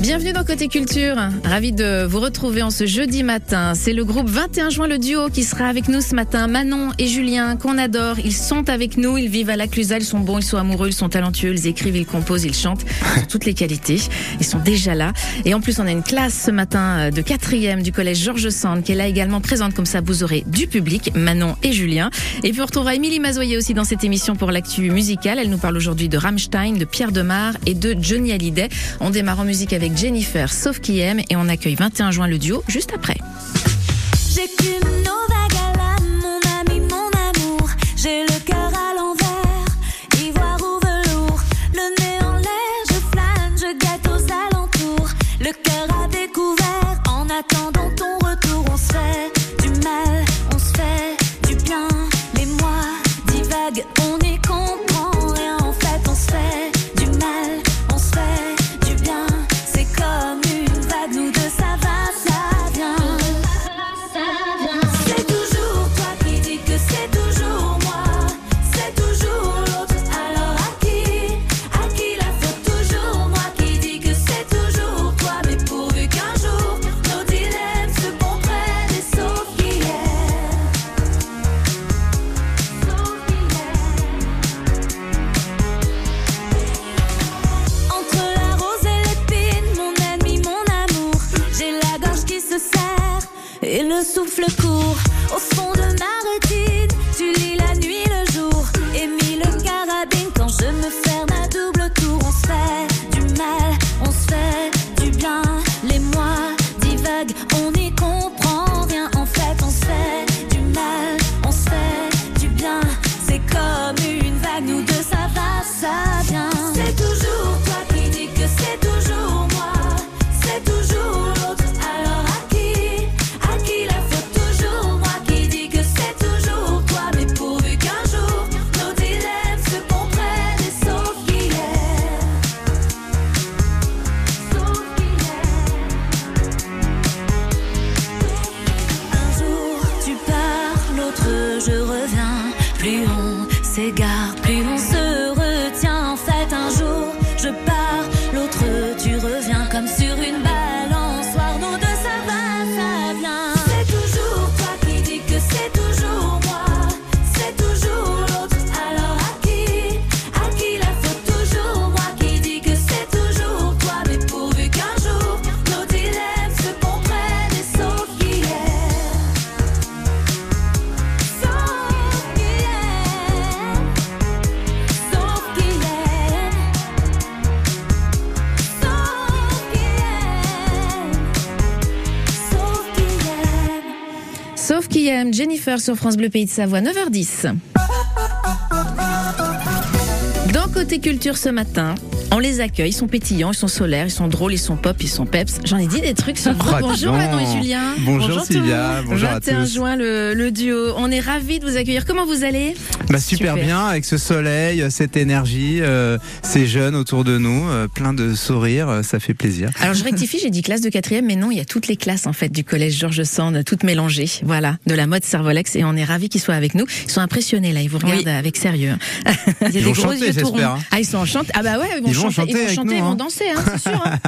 Bienvenue dans Côté Culture. Ravi de vous retrouver en ce jeudi matin. C'est le groupe 21 juin le duo qui sera avec nous ce matin. Manon et Julien, qu'on adore. Ils sont avec nous. Ils vivent à la Clusa. Ils sont bons, ils sont amoureux, ils sont talentueux. Ils écrivent, ils composent, ils chantent. Ils ont toutes les qualités. Ils sont déjà là. Et en plus, on a une classe ce matin de quatrième du collège Georges Sand qui est là également présente. Comme ça, vous aurez du public, Manon et Julien. Et puis, on retrouvera Émilie Mazoyer aussi dans cette émission pour l'actu musicale. Elle nous parle aujourd'hui de Rammstein, de Pierre Demar et de Johnny Hallyday. On démarre en musique avec Jennifer, sauf qui aime, et on accueille 21 juin le duo juste après. Plus on s'égare, Jennifer sur France Bleu Pays de Savoie, 9h10. Dans Côté Culture ce matin, on les accueille, ils sont pétillants, ils sont solaires, ils sont drôles, ils sont pop, ils sont peps. J'en ai dit des trucs sur vous. Oh, bonjour. Manon et Julien. Bonjour, Sylvia, bonjour à 21 tous. juin, le, le duo. On est ravis de vous accueillir. Comment vous allez? Bah, super, Super. bien avec ce soleil, cette énergie, euh, ces jeunes autour de nous, euh, plein de sourires, euh, ça fait plaisir. Alors je rectifie, j'ai dit classe de quatrième, mais non, il y a toutes les classes en fait du collège Georges Sand, toutes mélangées, voilà, de la mode Servolex, et on est ravis qu'ils soient avec nous. Ils sont impressionnés là, ils vous regardent avec sérieux. Il y a Ils vont chanter, j'espère. hein. Ah, ils sont enchantés. Ah bah ouais, ils vont Ils vont chanter, ils vont avec chanter, nous, ils vont danser, hein, c'est sûr. hein.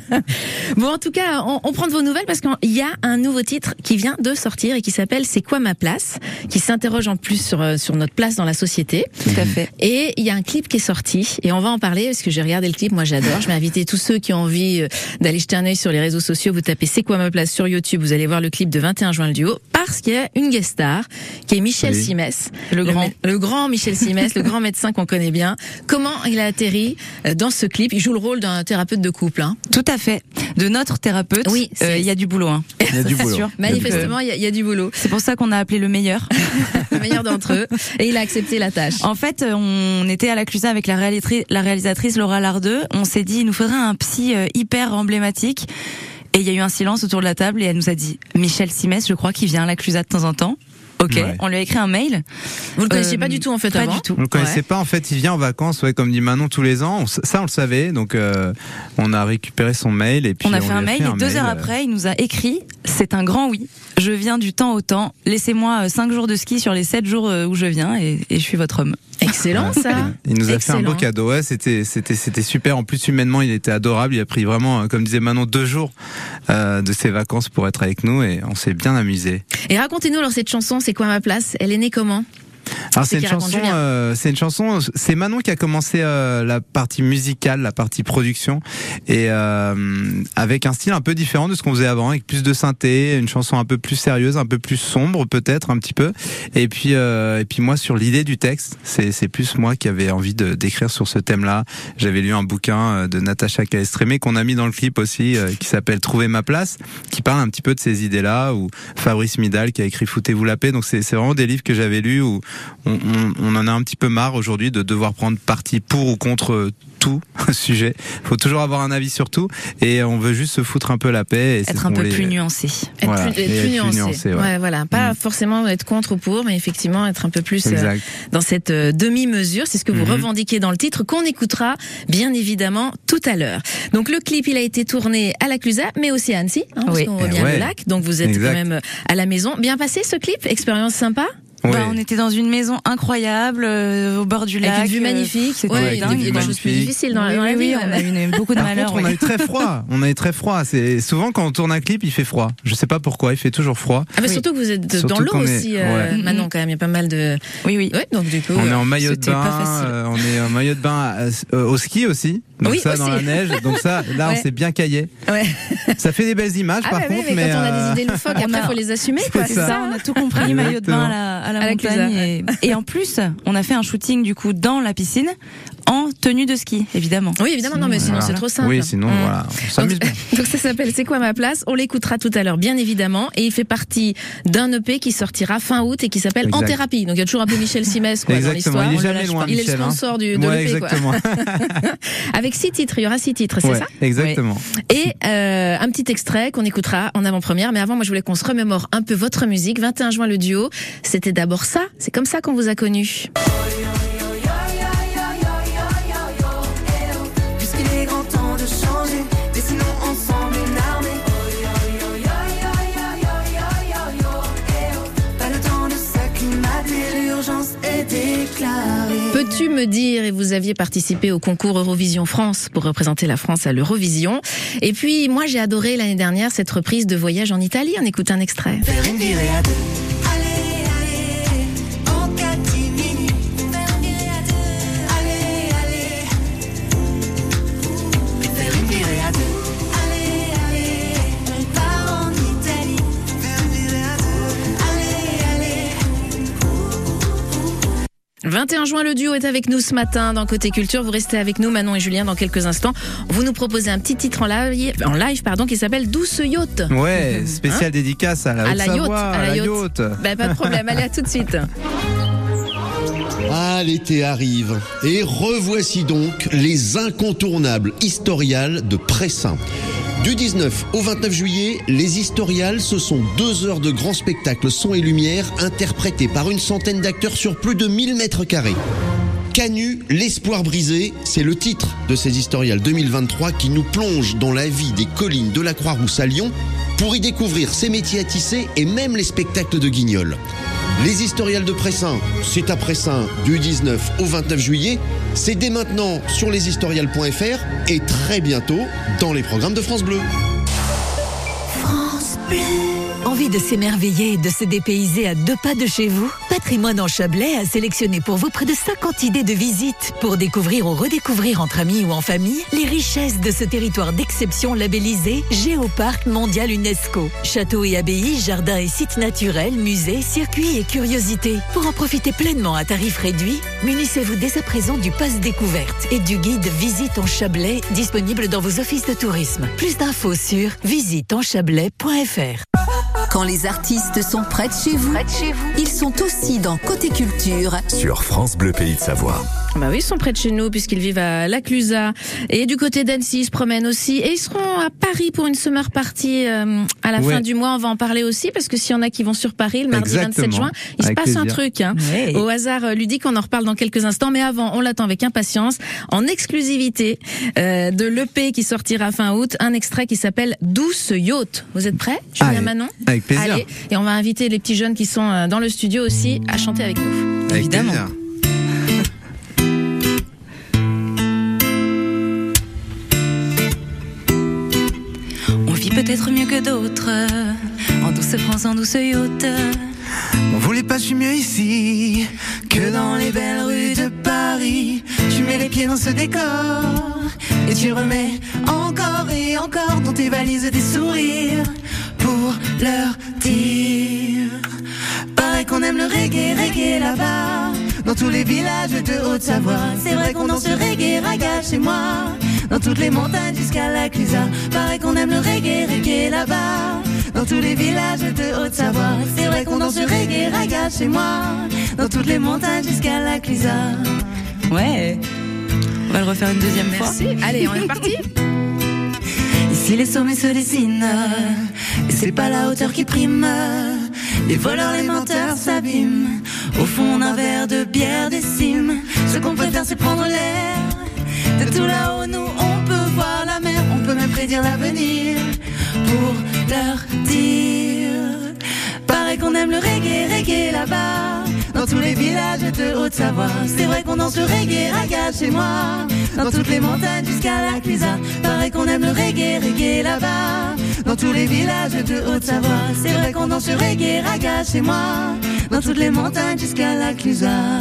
bon, en tout cas, on, on prend de vos nouvelles parce qu'il y a un nouveau titre qui vient de sortir et qui s'appelle C'est quoi ma place qui s'interroge en plus sur euh, sur notre place dans la société. Tout à fait. Et il y a un clip qui est sorti et on va en parler parce que j'ai regardé le clip, moi j'adore. Je vais inviter tous ceux qui ont envie euh, d'aller jeter un œil sur les réseaux sociaux. Vous tapez C'est quoi ma place sur YouTube, vous allez voir le clip de 21 juin le duo parce qu'il y a une guest star qui est Michel Oui. Simès, le, grand, le grand Michel Simès, le grand médecin qu'on connaît bien. Comment il a atterri euh, dans ce clip Il joue le rôle d'un thérapeute de couple. Hein. Tout à fait. De notre thérapeute, Oui, euh, il y a du boulot. Hein. Il y a du boulot. sûr. Manifestement, il y, a- il y a du boulot. C'est pour ça qu'on a appelé le meilleur. Le meilleur d'entre eux. Et il a accepté la tâche. En fait, on était à la Clusa avec la réalisatrice, la réalisatrice Laura Lardeux. On s'est dit, il nous faudrait un psy euh, hyper emblématique. Et il y a eu un silence autour de la table et elle nous a dit Michel Simès, je crois, qui vient à la Clusa de temps en temps. Ok, Ouais. on lui a écrit un mail. Vous le connaissiez Euh, pas du tout en fait Pas avant du tout. On le connaissait Ouais. pas en fait, il vient en vacances, ouais, comme dit Manon tous les ans. On ça on le savait, donc euh, on a récupéré son mail et puis on a fait un mail et deux heures euh, après, il nous a écrit C'est un grand oui. Je viens du temps au temps. Laissez-moi cinq jours de ski sur les sept jours où je viens et, et je suis votre homme. Excellent ça. Il nous a fait un beau cadeau, ouais, c'était c'était c'était super. En plus humainement, il était adorable. Il a pris vraiment, comme disait Manon, deux jours euh, de ses vacances pour être avec nous et on s'est bien amusé. Et racontez-nous alors cette chanson, c'est quoi ma place? Elle est née comment? Alors C'est une chanson, euh, c'est une chanson. C'est Manon qui a commencé euh, la partie musicale, la partie production, et euh, avec un style un peu différent de ce qu'on faisait avant, avec plus de synthé, une chanson un peu plus sérieuse, un peu plus sombre peut-être un petit peu. Et puis euh, et puis moi sur l'idée du texte, c'est plus moi qui avais envie de d'écrire sur ce thème-là. J'avais lu un bouquin euh, de Natacha Calestrémé qu'on a mis dans le clip aussi, qui s'appelle Trouver ma place, qui parle un petit peu de ces idées-là, ou Fabrice Midal qui a écrit Foutez-vous la paix. Donc c'est c'est vraiment des livres que j'avais lus où on, on- on en a un petit peu marre aujourd'hui de devoir prendre parti pour ou contre tout sujet. faut toujours avoir un avis sur tout et on veut juste se foutre un peu la paix. Et Être un qu'on peu plus nuancé. Être Voilà, plus, et être être plus plus nuancé. nuancé, ouais. ouais. voilà. Pas Mm. forcément être contre ou pour, mais effectivement être un peu plus euh, dans cette euh, demi-mesure. C'est ce que vous Mhm. revendiquez dans le titre, qu'on écoutera bien évidemment tout à l'heure. Donc le clip, il a été tourné à la Clusa, mais aussi à Annecy, hein, parce Oui. qu'on Eh revient ouais. du lac. Donc vous êtes Exact. quand même euh, à la maison. Bien passé ce clip? Expérience sympa? Bah, on était dans une maison incroyable euh, au bord du Avec lac. une vue euh, magnifique. C'était Ouais, Ouais, il y a dingue. des, il y a des quoi. choses plus difficiles dans, la- Oui, dans la oui, vie. oui, on a eu beaucoup de Par malheur. contre, on oui. a eu très froid. On a eu très froid. C'est souvent quand on tourne un clip, il fait froid. Je sais pas pourquoi, il fait toujours froid. Ah bah Oui. surtout que vous êtes dans l'eau qu'on est- aussi, euh, ouais. Manon, quand même. Il y a pas mal de. Oui, oui. Ouais, donc du coup. On est euh, en maillot de bain. euh, on est en maillot de bain euh, au ski aussi. Donc Oui, ça dans aussi. la neige. Donc ça, là, Ouais. on s'est bien caillé. Ouais. Ça fait des belles images Ah par bah contre, mais, mais quand on a euh, des idées loufoques, on après, a- faut les assumer, C'est quoi. C'est ça. ça, on a tout compris, maillot de bain à la, à la À la montagne. Et, et en plus, on a fait un shooting du coup dans la piscine en tenue de ski, évidemment. Oui, évidemment, non, mais sinon Voilà. c'est trop simple. Oui, sinon Mm. voilà, on s'amuse Donc, bien. donc ça s'appelle C'est quoi ma place? On l'écoutera tout à l'heure, bien évidemment, et il fait partie d'un EP qui sortira fin août et qui s'appelle En thérapie. Donc il y a toujours un peu Michel Simès quoi, dans l'histoire. il est On le jamais lâche loin, pas. Il est le Michel, hein. sponsor du, de Ouais, l'EP, quoi. Avec six titres, il y aura six titres, c'est Ouais, ça? exactement. Et euh, un petit extrait qu'on écoutera en avant-première. Mais avant, moi, je voulais qu'on se remémore un peu votre musique. 21 juin, le duo. C'était d'abord ça. C'est comme ça qu'on vous a connu. L'urgence est déclarée. Peux-tu me dire, et vous aviez participé au concours Eurovision France pour représenter la France à l'Eurovision. Et puis, moi, j'ai adoré l'année dernière cette reprise de Voyage en Italie. On écoute un extrait. 21 juin, le duo est avec nous ce matin dans Côté Culture. Vous restez avec nous, Manon et Julien, dans quelques instants. Vous nous proposez un petit titre en live, en live pardon, qui s'appelle Douce Yacht. Ouais, spécial dédicace à la À la yacht, à la yacht. yacht. Ben, pas de problème, allez, à tout de suite. Ah, l'été arrive. Et revoici donc les incontournables historiales de Pressin. Du 19 au 29 juillet, les historiales, ce sont deux heures de grands spectacles son et lumière interprétés par une centaine d'acteurs sur plus de 1000 mètres carrés. Canu, l'espoir brisé, c'est le titre de ces historiales 2023 qui nous plonge dans la vie des collines de la Croix-Rousse à Lyon pour y découvrir ses métiers à tisser et même les spectacles de Guignol. Les historiales de Pressin, c'est à Pressin du 19 au 29 juillet. C'est dès maintenant sur leshistoriales.fr et très bientôt dans les programmes de France Bleu. France Bleu. Envie de s'émerveiller et de se dépayser à deux pas de chez vous? Patrimoine en Chablais a sélectionné pour vous près de 50 idées de visites pour découvrir ou redécouvrir entre amis ou en famille les richesses de ce territoire d'exception labellisé Géoparc mondial UNESCO. Châteaux et abbayes, jardins et sites naturels, musées, circuits et curiosités. Pour en profiter pleinement à tarif réduit, munissez-vous dès à présent du pass découverte et du guide Visite en Chablais disponible dans vos offices de tourisme. Plus d'infos sur visiteenchablais.fr. Quand les artistes sont près de chez vous, ils sont aussi dans Côté Culture. Sur France Bleu Pays de Savoie. Bah oui, ils sont près de chez nous puisqu'ils vivent à La Clusa et du côté d'Annecy, ils se promènent aussi et ils seront à Paris pour une summer party euh, à la Ouais. fin du mois. On va en parler aussi parce que s'il y en a qui vont sur Paris le mardi 27 Exactement. juin, il Avec se passe un truc. Hein. Ouais. Au hasard euh, ludique, on en reparle dans quelques instants, mais avant, on l'attend avec impatience en exclusivité euh, de l'EP qui sortira fin août, un extrait qui s'appelle Douce Yacht. Vous êtes prêts, Julien Manon? Avec plaisir. Allez, et on va inviter les petits jeunes qui sont euh, dans le studio aussi à chanter avec nous. Avec Évidemment. plaisir. On vit peut-être mieux que d'autres, en douce France, en douce yacht. On voulait pas, je suis mieux ici que dans les belles rues de Paris. Tu mets les pieds dans ce décor et tu remets encore et encore dans tes valises des sourires pour leur dire. Pareil qu'on aime le reggae, reggae là-bas. Dans tous les villages de Haute-Savoie, c'est vrai qu'on danse le reggae, raga chez moi. Dans toutes les montagnes jusqu'à la Clusa, pareil qu'on aime le reggae, reggae là-bas. Dans tous les villages de Haute-Savoie, c'est vrai qu'on danse le reggae, raga chez moi. Dans toutes les montagnes jusqu'à la Clusa. Ouais. On va le refaire une deuxième fois. Merci. Allez, on est parti. Ici les sommets se dessinent, et c'est pas la hauteur qui prime. Les voleurs, les menteurs s'abîment. Au fond d'un verre de bière des cimes, ce qu'on peut faire c'est prendre l'air. De tout là-haut, nous on peut voir la mer, on peut même prédire l'avenir pour leur dire. Pareil qu'on aime le reggae, reggae là-bas. Dans tous les villages de Haute-Savoie, c'est vrai qu'on danse le reggae, raga chez moi. Dans toutes les montagnes jusqu'à la Clusa, pareil qu'on aime le reggae, reggae là-bas. Dans tous les villages de Haute-Savoie, c'est vrai qu'on danse le reggae, raga chez moi. Dans toutes les montagnes jusqu'à la Clusa.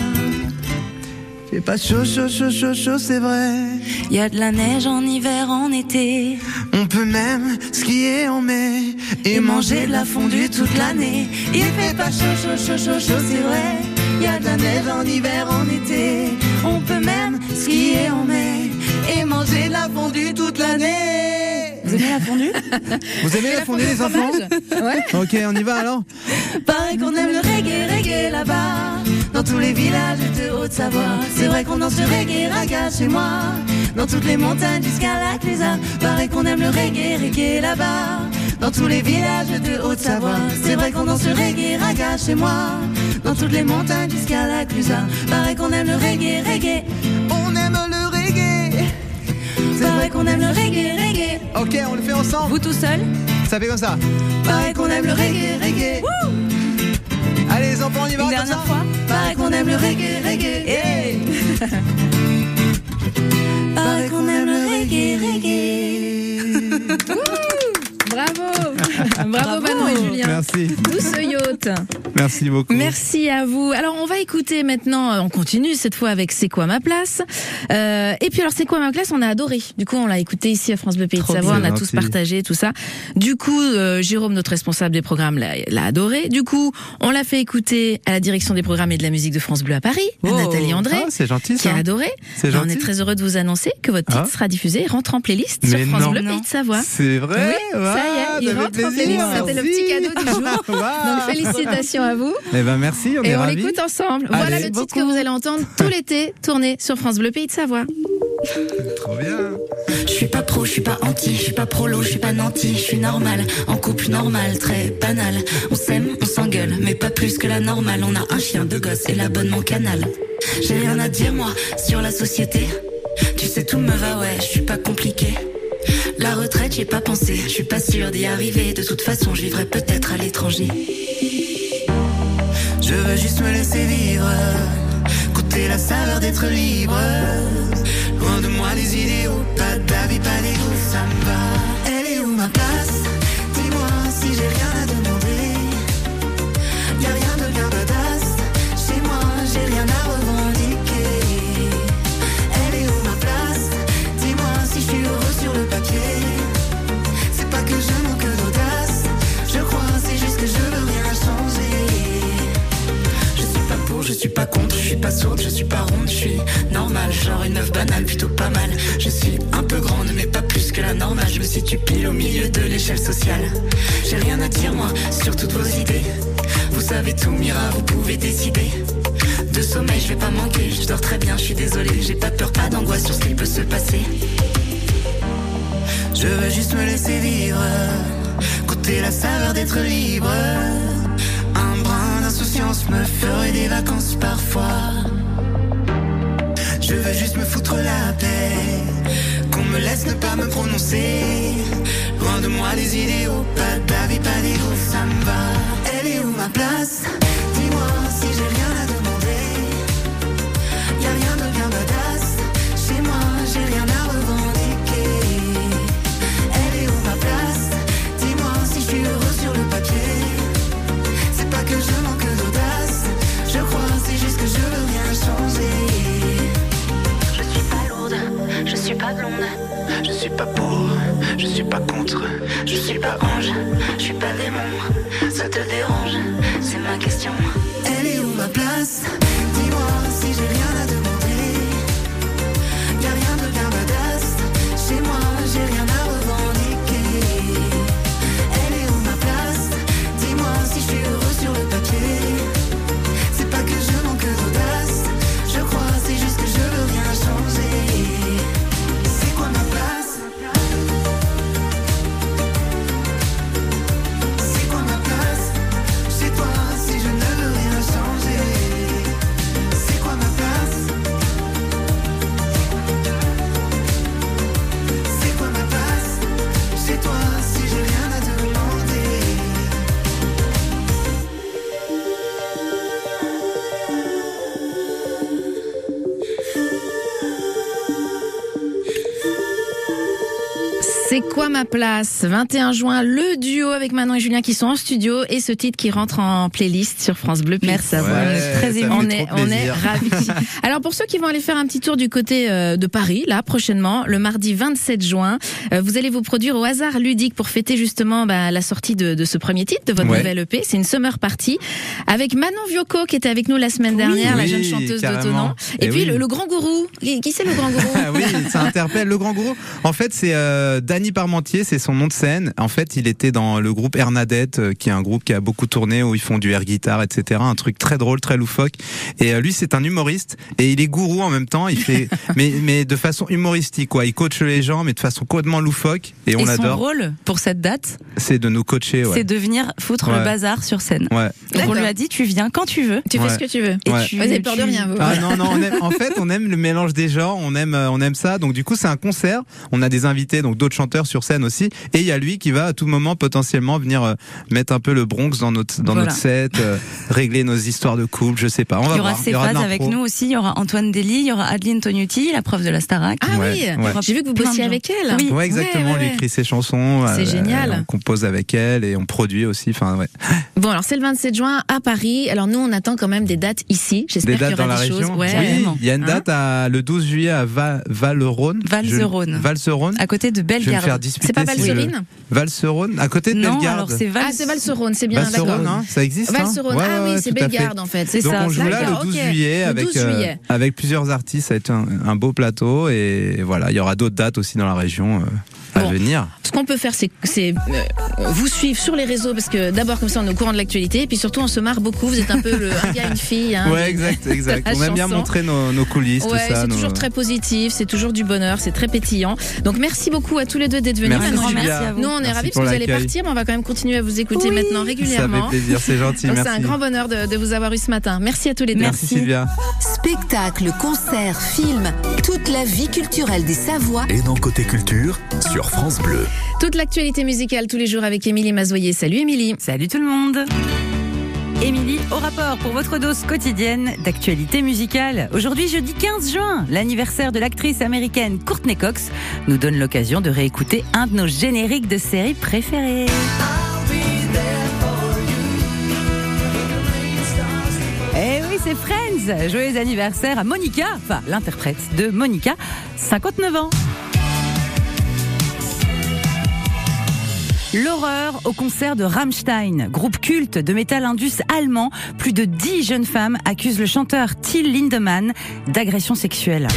J'ai pas chaud, chaud, chaud, chaud, chaud, c'est vrai. Y a de la neige en hiver, en été. On peut même skier en mai Et manger de la fondue toute l'année. Il fait pas chaud, chaud, chaud, chaud, chaud, c'est vrai. Y a de la neige en hiver, en été. On peut même skier en mai. Et manger de la fondue toute l'année. Vous aimez la fondue? Vous aimez la fondue, les enfants? Ouais. Ok, on y va alors Pareil qu'on aime le reggae, reggae là-bas. Dans tous les villages de Haute-Savoie. C'est vrai qu'on danse le reggae, raga chez moi. Dans toutes les montagnes jusqu'à la Clusa. Pareil qu'on aime le reggae, reggae là-bas. Dans tous les villages de Haute-Savoie. C'est vrai qu'on danse le reggae, raga chez moi. Dans toutes les montagnes jusqu'à la Clusa. Pareil qu'on aime le reggae, reggae. On aime le reggae C'est vrai qu'on aime le reggae, reggae. Ok, on le fait ensemble Vous tout seul Ça fait comme ça Pareil qu'on aime le reggae, reggae. Allez les enfants, on y va Une dernière ça fois Pareil qu'on aime le reggae, reggae. Hey. Pareil qu'on aime le reggae, reggae. Bravo. Bravo, Manon et Julien. Merci, yacht. merci beaucoup. Merci à vous. Alors on va écouter maintenant, euh, on continue cette fois avec C'est quoi ma place? Euh, Et puis alors C'est quoi ma place? On a adoré. Du coup on l'a écouté ici à France Bleu Pays de Savoie, on a tous partagé tout ça. Du coup euh, Jérôme, notre responsable des programmes, l'a adoré. Du coup on l'a fait écouter à la direction des programmes et de la musique de France Bleu à Paris, à Oh. Nathalie André. Ah, c'est gentil Qui ça. a adoré. On est très heureux de vous annoncer que votre titre Ah. sera diffusé et rentre en playlist sur France non. Bleu. Pays de Savoie. C'est vrai? Oui, ça y est, il rentre playlist. C'était le petit cadeau du jour. Donc félicitations à vous. Eh ben merci, on est Et on ravis. l'écoute ensemble. voilà le titre que vous allez entendre tout l'été tourner sur France Bleu Pays de Savoie. Trop bien. Je suis pas pro, je suis pas anti, je suis pas prolo, je suis pas nanti, je suis normal, en couple normal, très banal. On s'aime, on s'engueule, mais pas plus que la normale. On a un chien, deux gosses et l'abonnement canal. J'ai rien à dire moi sur la société. Tu sais tout me va, ouais, je suis pas compliqué. La retraite, j'y ai pas pensé, je suis pas sûre d'y arriver. De toute façon, je vivrai peut-être à l'étranger. Je veux juste me laisser vivre, goûter la saveur d'être libre. Loin de moi les idéaux, pas d'avis, pas d'ego, ça me va. Elle est où ma place? Dis-moi si j'ai rien à me situe pile au milieu de l'échelle sociale. J'ai rien à dire, moi, sur toutes vos idées. Vous savez tout, Mira, vous pouvez décider. De sommeil, je vais pas manquer, je dors très bien, je suis désolé. J'ai pas peur, pas d'angoisse sur ce qui peut se passer. Je veux juste me laisser vivre, goûter la saveur d'être libre. Un brin d'insouciance me ferait des vacances parfois. Je veux juste me foutre la paix, qu'on me laisse ne pas me prononcer. De moi les idéaux, pas d'avis, pas d'ego, ça me va. Elle est où ma place? Suis pas contre. Je suis pas ange, je suis pas démon. Ça te dérange, c'est ma question. Elle est où ma place? C'est quoi ma place 21 juin, le duo avec Manon et Julien qui sont en studio et ce titre qui rentre en playlist sur France Bleu. Pays de Savoie. Ouais, très fait On est, on est ravis. Alors pour ceux qui vont aller faire un petit tour du côté euh, de Paris, là prochainement, le mardi 27 juin, euh, vous allez vous produire au hasard ludique pour fêter justement bah, la sortie de, de ce premier titre de votre Ouais. nouvelle EP. C'est une summer party avec Manon Viocco qui était avec nous la semaine dernière, la jeune chanteuse d'Autonan. Et, Eh puis oui. le, le grand gourou. Qui, qui c'est le grand gourou? Ah oui, ça interpelle le grand gourou. En fait, c'est euh, Parmentier, c'est son nom de scène. En fait, il était dans le groupe Hernadette, euh, qui est un groupe qui a beaucoup tourné, où ils font du air guitar, etc. Un truc très drôle, très loufoque. Et euh, lui, c'est un humoriste et il est gourou en même temps. Il fait, mais mais de façon humoristique, quoi. Il coach les gens, mais de façon complètement loufoque. Et on Et son adore. rôle pour cette date, C'est de nous coacher, ouais. c'est de venir foutre Ouais. le bazar sur scène. Ouais. Donc on lui a dit, tu viens quand tu veux. Tu fais ce que tu veux. Et Ouais. tu, Vous avez peur de rien, vous. Ah non non, on aime- en fait on aime le mélange des genres, on aime euh, on aime ça. Donc du coup c'est un concert, on a des invités donc d'autres chanteurs sur scène aussi et il y a lui qui va à tout moment potentiellement venir euh, mettre un peu le Bronx dans notre dans Voilà. notre set, euh, régler nos histoires de couple, je sais pas. On va Il y aura voir. ses phases avec nous aussi. Il y aura Antoine Dely, il y aura Adeline Tognuti, la prof de la Starac. Ah Ouais, oui, ouais. j'ai vu que vous bossiez avec elle. Oui. Ouais, exactement. Ouais, on lui écrit ses chansons. C'est euh, génial. On compose avec elle et on produit aussi. Enfin, ouais. Bon, alors c'est le 27 juin à Paris. Alors nous, on attend quand même des dates ici. J'espère Des qu'il y dates aura dans la des région. choses. Ouais. Oui, Carrément. il y a une Hein date à, le 12 juillet à Va- Val-Rhône. Valserone. Je- Valserone. À côté de Bellegarde. Faire disputer. C'est pas si je- Valserine Valserone, à côté de Non, Bellegarde. alors c'est Val. Ah, c'est Valserone, c'est bien, Valserone, d'accord. hein, ça existe. hein Valserone, Ouais, ah oui, c'est. Bellegarde en fait. C'est Donc ça, on joue là le D'accord, 12 ok. juillet Le avec 12 euh, juillet. avec plusieurs artistes. Ça va être un, un beau plateau et voilà, il y aura d'autres dates aussi dans la région euh, à Bon. venir. Ce qu'on peut faire, c'est euh, vous suivre sur les réseaux parce que d'abord comme ça on est au courant de l'actualité et puis surtout on se marre beaucoup. Vous êtes un peu le, un gars, une fille. Hein, ouais, exact, exact. On aime bien montrer nos, nos coulisses, Ouais, tout ça. c'est nos- toujours très positif, c'est toujours du bonheur, c'est très pétillant. Donc merci beaucoup à tous les deux d'être venus. Merci, Manon. Merci à vous. Nous on est Merci ravis parce que vous allez partir, mais on va quand même continuer à vous écouter Oui. maintenant Ça fait régulièrement. plaisir, c'est gentil. Donc c'est un grand bonheur de, de vous avoir eu ce matin. Merci à tous les deux. Merci Sylvia. Spectacles, concerts, films, toute la vie culturelle des Savoies Et dans Côté Culture, sur France Bleu. Toute l'actualité musicale tous les jours avec Émilie Mazoyer. Salut Émilie. Salut tout le monde. Émilie, au rapport pour votre dose quotidienne d'actualité musicale. Aujourd'hui, jeudi 15 juin, l'anniversaire de l'actrice américaine Courtney Cox nous donne l'occasion de réécouter un de nos génériques de série préférés. Eh oui, c'est Friends. Joyeux anniversaire à Monica, enfin l'interprète de Monica, 59 ans. L'horreur au concert de Rammstein, groupe culte de métal indus allemand. Plus de 10 jeunes femmes accusent le chanteur Till Lindemann d'agression sexuelle.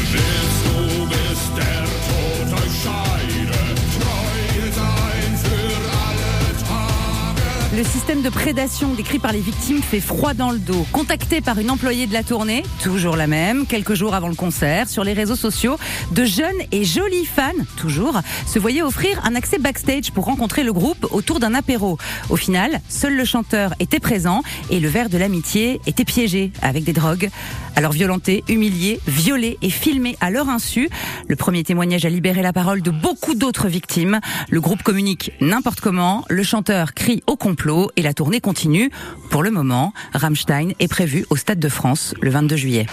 Le système de prédation décrit par les victimes fait froid dans le dos. Contacté par une employée de la tournée, toujours la même, quelques jours avant le concert, sur les réseaux sociaux, de jeunes et jolis fans, toujours, se voyaient offrir un accès backstage pour rencontrer le groupe autour d'un apéro. Au final, seul le chanteur était présent et le verre de l'amitié était piégé avec des drogues. Alors violenté, humilié, violé et filmé à leur insu, le premier témoignage a libéré la parole de beaucoup d'autres victimes. Le groupe communique n'importe comment, le chanteur crie au complot et la tournée continue. Pour le moment, Rammstein est prévu au Stade de France le 22 juillet.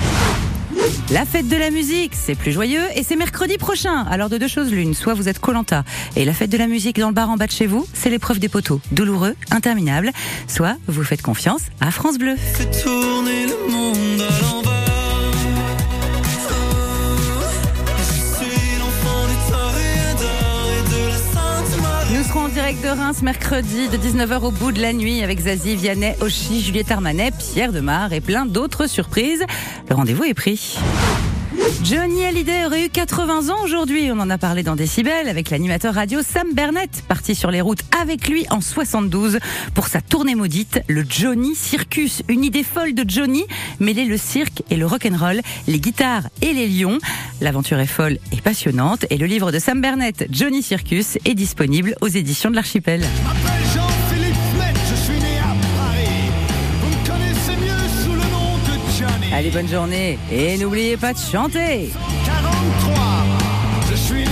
La fête de la musique, c'est plus joyeux et c'est mercredi prochain. Alors de deux choses l'une, soit vous êtes Colanta et la fête de la musique dans le bar en bas de chez vous, c'est l'épreuve des poteaux, douloureux, interminable, soit vous faites confiance à France Bleu. Nous serons en direct de Reims mercredi de 19h au bout de la nuit avec Zazie, Vianney, Oshi, Juliette Armanet, Pierre Demar et plein d'autres surprises. Le rendez-vous est pris. Johnny Hallyday aurait eu 80 ans aujourd'hui. On en a parlé dans Décibel avec l'animateur radio Sam Bernett, parti sur les routes avec lui en 72 pour sa tournée maudite, le Johnny Circus. Une idée folle de Johnny, mêler le cirque et le rock'n'roll, les guitares et les lions. L'aventure est folle et passionnante et le livre de Sam Bernett, Johnny Circus, est disponible aux éditions de l'Archipel. Allez, bonne journée et n'oubliez pas de chanter 43. Je suis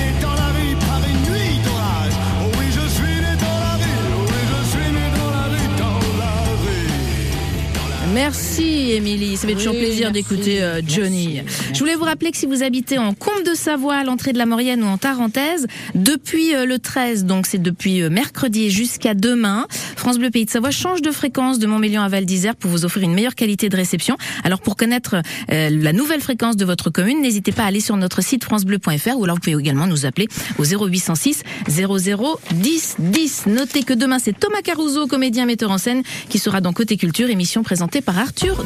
Merci Émilie, ça fait toujours Oui, plaisir d'écouter euh, Johnny. merci, Je voulais vous rappeler que si vous habitez en Comte de Savoie, à l'entrée de la Maurienne ou en Tarentaise, depuis euh, le 13, donc c'est depuis euh, mercredi jusqu'à demain, France Bleu Pays de Savoie change de fréquence de Montmélian à Val d'Isère pour vous offrir une meilleure qualité de réception. Alors pour connaître euh, la nouvelle fréquence de votre commune, n'hésitez pas à aller sur notre site francebleu.fr ou alors vous pouvez également nous appeler au 0806 00 10 10. Notez que demain c'est Thomas Caruso, comédien metteur en scène, qui sera dans Côté Culture, émission présentée par Arthur